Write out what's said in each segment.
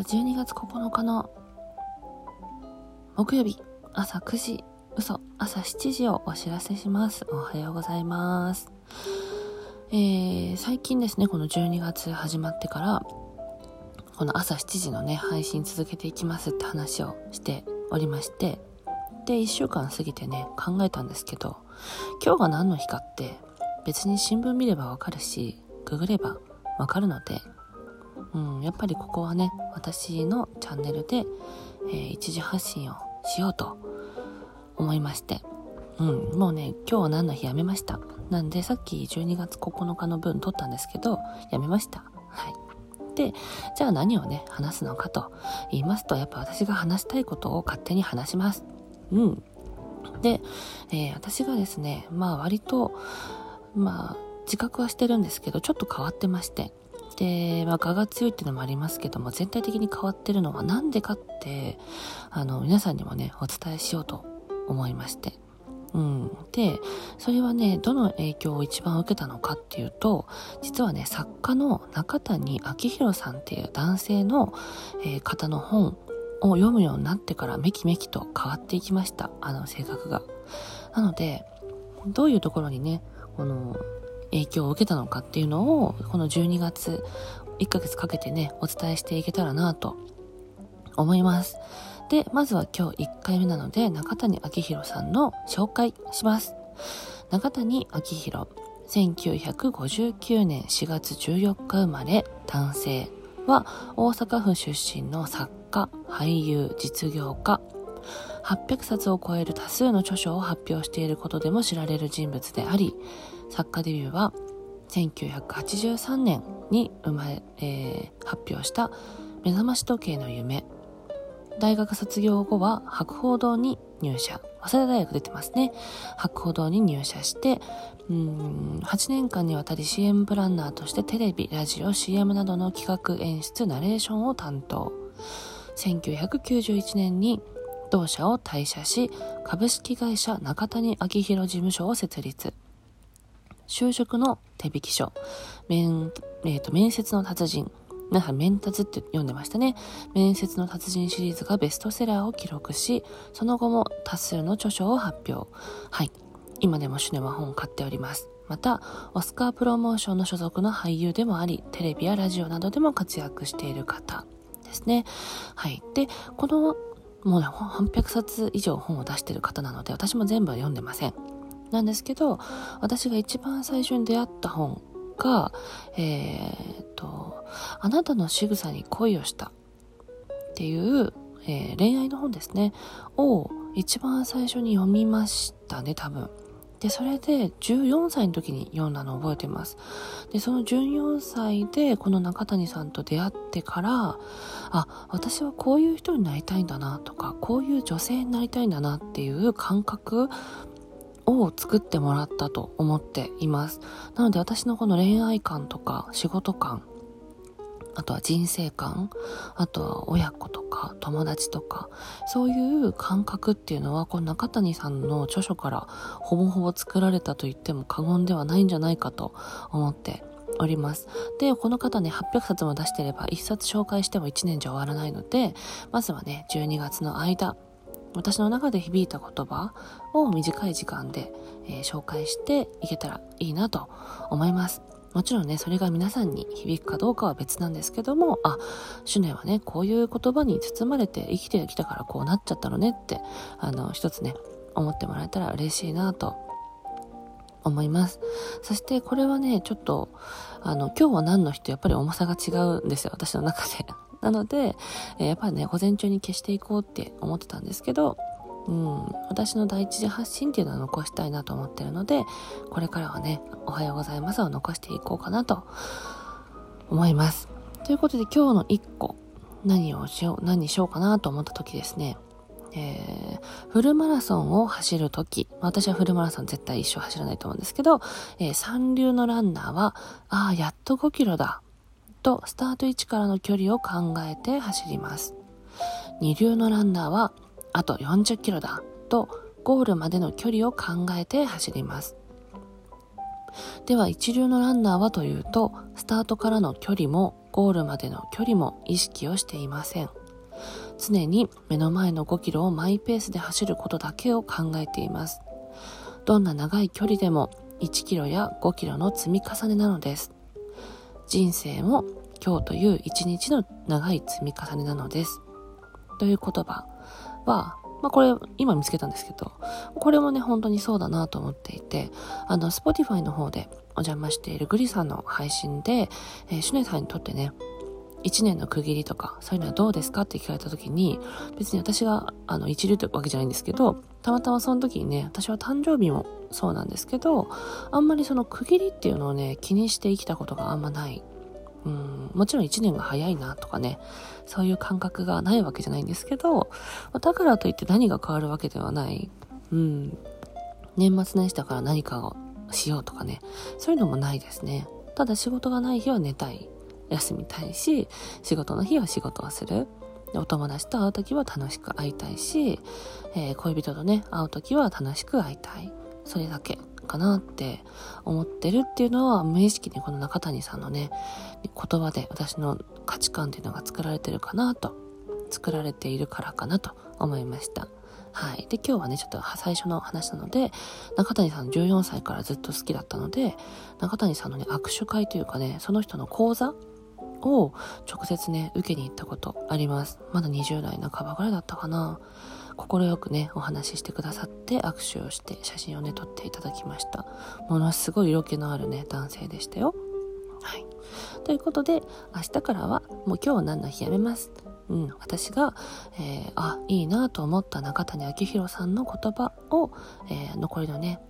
は12月9日の木曜日朝9時、嘘、朝7時をお知らせします。おはようございます。えー、最近ですね、この12月始まってから、この朝7時のね、配信続けていきますって話をしておりまして、で、1週間過ぎてね、考えたんですけど、今日が何の日かって別に新聞見ればわかるし、ググればわかるので、うん、やっぱりここはね、私のチャンネルで、えー、一時発信をしようと思いまして、うん、もうね、今日は何の日やめました。なんで、さっき12月9日の分撮ったんですけど、やめました。はい。で、じゃあ何をね、話すのかと言いますと、やっぱ私が話したいことを勝手に話します。うん。で、えー、私がですね、まあ割と、まあ、自覚はしてるんですけど、ちょっと変わってまして、で、まあ、我が強いっていうのもありますけども、全体的に変わってるのはなんでかって、あの、皆さんにもね、お伝えしようと思いまして。うん。で、それはね、どの影響を一番受けたのかっていうと、実はね、作家の中谷明宏さんっていう男性の、えー、方の本を読むようになってからめきめきと変わっていきました。あの性格が。なので、どういうところにね、この影響を受けたのかっていうのを、この12月、1ヶ月かけてね、お伝えしていけたらなと思います。で、まずは今日1回目なので、中谷明宏さんの紹介します。中谷明宏、1959年4月14日生まれ、男性は大阪府出身の作家、俳優、実業家、800冊を超える多数の著書を発表していることでも知られる人物であり、作家デビューは1983年に生まれ、えー、発表した目覚まし時計の夢。大学卒業後は博報堂に入社。早稲田大学出てますね。博報堂に入社して、うん8年間にわたり CM プランナーとしてテレビ、ラジオ、CM などの企画、演出、ナレーションを担当。1991年に同社を退社し、株式会社中谷明宏事務所を設立。就職の手引き書、面、え、ー、と、面接の達人、なん、面達って読んでましたね。面接の達人シリーズがベストセラーを記録し、その後も多数の著書を発表。はい。今でもシネは本を買っております。また、オスカープロモーションの所属の俳優でもあり、テレビやラジオなどでも活躍している方ですね。はい。で、この、もうね、800冊以上本を出してる方なので、私も全部は読んでません。なんですけど、私が一番最初に出会った本が、えー、っと、あなたの仕草に恋をしたっていう、えー、恋愛の本ですね、を一番最初に読みましたね、多分。で、それで14歳の時に読んだのを覚えてます。で、その14歳でこの中谷さんと出会ってから、あ、私はこういう人になりたいんだなとか、こういう女性になりたいんだなっていう感覚を作ってもらったと思っています。なので私のこの恋愛観とか仕事観、あとは人生観、あとは親子とか友達とか、そういう感覚っていうのは、この中谷さんの著書からほぼほぼ作られたと言っても過言ではないんじゃないかと思っております。で、この方ね、800冊も出してれば1冊紹介しても1年じゃ終わらないので、まずはね、12月の間、私の中で響いた言葉を短い時間で、えー、紹介していけたらいいなと思います。もちろんね、それが皆さんに響くかどうかは別なんですけども、あ、シュネはね、こういう言葉に包まれて生きてきたからこうなっちゃったのねって、あの、一つね、思ってもらえたら嬉しいなと思います。そしてこれはね、ちょっと、あの、今日は何の日とやっぱり重さが違うんですよ、私の中で。なので、え、やっぱりね、午前中に消していこうって思ってたんですけど、うん、私の第一次発信っていうのは残したいなと思ってるので、これからはね、おはようございますを残していこうかなと思います。ということで今日の1個、何をしよう、何にしようかなと思った時ですね、えー、フルマラソンを走るとき、私はフルマラソン絶対一生走らないと思うんですけど、えー、三流のランナーは、ああ、やっと5キロだとスタート位置からの距離を考えて走ります。二流のランナーはあと40キロだとゴールまでの距離を考えて走ります。では一流のランナーはというと、スタートからの距離もゴールまでの距離も意識をしていません。常に目の前の5キロをマイペースで走ることだけを考えています。どんな長い距離でも1キロや5キロの積み重ねなのです。人生も今日という一日の長い積み重ねなのです。という言葉は、まあ、これ、今見つけたんですけど、これもね、本当にそうだなと思っていて、あの、Spotify の方でお邪魔しているグリさんの配信で、えー、シュネさんにとってね、一年の区切りとか、そういうのはどうですかって聞かれた時に、別に私が、あの、一流ってわけじゃないんですけど、たまたまその時にね、私は誕生日もそうなんですけど、あんまりその区切りっていうのをね、気にして生きたことがあんまないうん、もちろん1年が早いなとかね、そういう感覚がないわけじゃないんですけど、だからといって何が変わるわけではない。うん。年末年始だから何かをしようとかね、そういうのもないですね。ただ仕事がない日は寝たい。休みたいし、仕事の日は仕事をする。お友達と会う時は楽しく会いたいし、えー、恋人とね、会う時は楽しく会いたい。それだけ。かなって思ってるっていうのは無意識にこの中谷さんのね言葉で私の価値観っていうのが作られてるかなと作られているからかなと思いましたはい。で、今日はね、ちょっと最初の話なので、中谷さん14歳からずっと好きだったので、中谷さんのね、握手会というかね、その人の講座を直接ね、受けに行ったことあります。まだ20代半ばぐらいだったかな。快くね、お話ししてくださって握手をして写真をね、撮っていただきました。ものすごい色気のあるね、男性でしたよ。はい。ということで、明日からはもう今日は何の日やめます。うん、私が、えー、あ、いいなと思った中谷明宏さんの言葉を、えー、残りのね、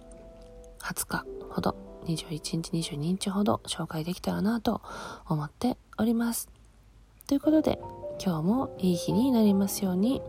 20日ほど、21日、22日ほど紹介できたらなと思っております。ということで、今日もいい日になりますように。